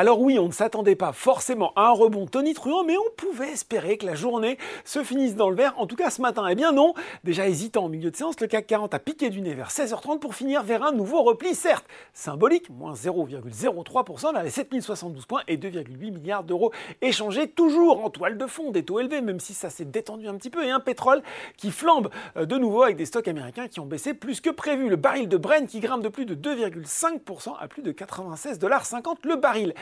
Alors oui, on ne s'attendait pas forcément à un rebond tonitruant, mais on pouvait espérer que la journée se finisse dans le vert, en tout cas ce matin. Eh bien non, déjà hésitant en milieu de séance, le CAC 40 a piqué du nez vers 16h30 pour finir vers un nouveau repli, certes symbolique, moins 0,03% vers les 7072 points et 2,8 milliards d'euros échangés, toujours en toile de fond, des taux élevés, même si ça s'est détendu un petit peu, et un pétrole qui flambe euh, de nouveau avec des stocks américains qui ont baissé plus que prévu. Le baril de Brent qui grimpe de plus de 2,5% à plus de 96,50$ le baril.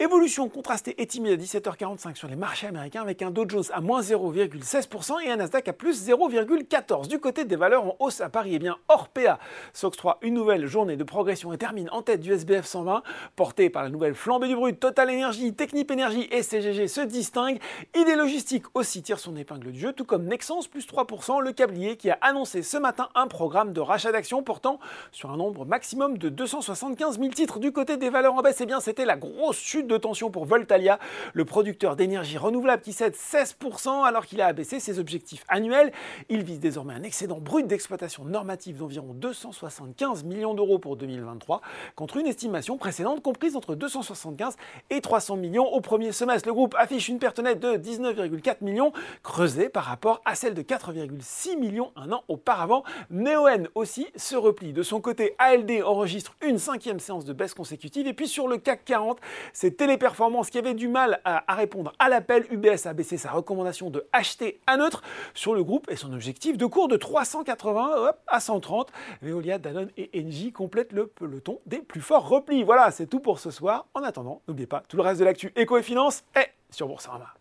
Évolution contrastée et timide à 17h45 sur les marchés américains avec un Dow Jones à moins 0,16% et un Nasdaq à plus 0,14%. Du côté des valeurs en hausse à Paris, et eh bien Orpea s'octroie une nouvelle journée de progression et termine en tête du SBF 120, porté par la nouvelle flambée du brut. Total Energy, Technip Energy et CGG se distinguent. Idée Logistique aussi tire son épingle du jeu, tout comme Nexans plus 3%, le câblier qui a annoncé ce matin un programme de rachat d'actions portant sur un nombre maximum de 275 000 titres. Du côté des valeurs en baisse, et eh bien c'était la grosse chute de tension pour Voltalia, le producteur d'énergie renouvelable qui cède 16% alors qu'il a abaissé ses objectifs annuels. Il vise désormais un excédent brut d'exploitation normative d'environ 275 millions d'euros pour 2023, contre une estimation précédente comprise entre 275 et 300 millions au premier semestre. Le groupe affiche une perte nette de 19,4 millions, creusée par rapport à celle de 4,6 millions un an auparavant. Neoen aussi se replie. De son côté, ALD enregistre une cinquième séance de baisse consécutive. Et puis sur le CAC 40, c'est Téléperformance qui avait du mal à, répondre à l'appel, UBS a baissé sa recommandation de acheter à neutre sur le groupe et son objectif de cours de 380 à 130. Veolia, Danone et Engie complètent le peloton des plus forts replis. Voilà, c'est tout pour ce soir. En attendant, n'oubliez pas, tout le reste de l'actu éco et finance est sur Boursorama.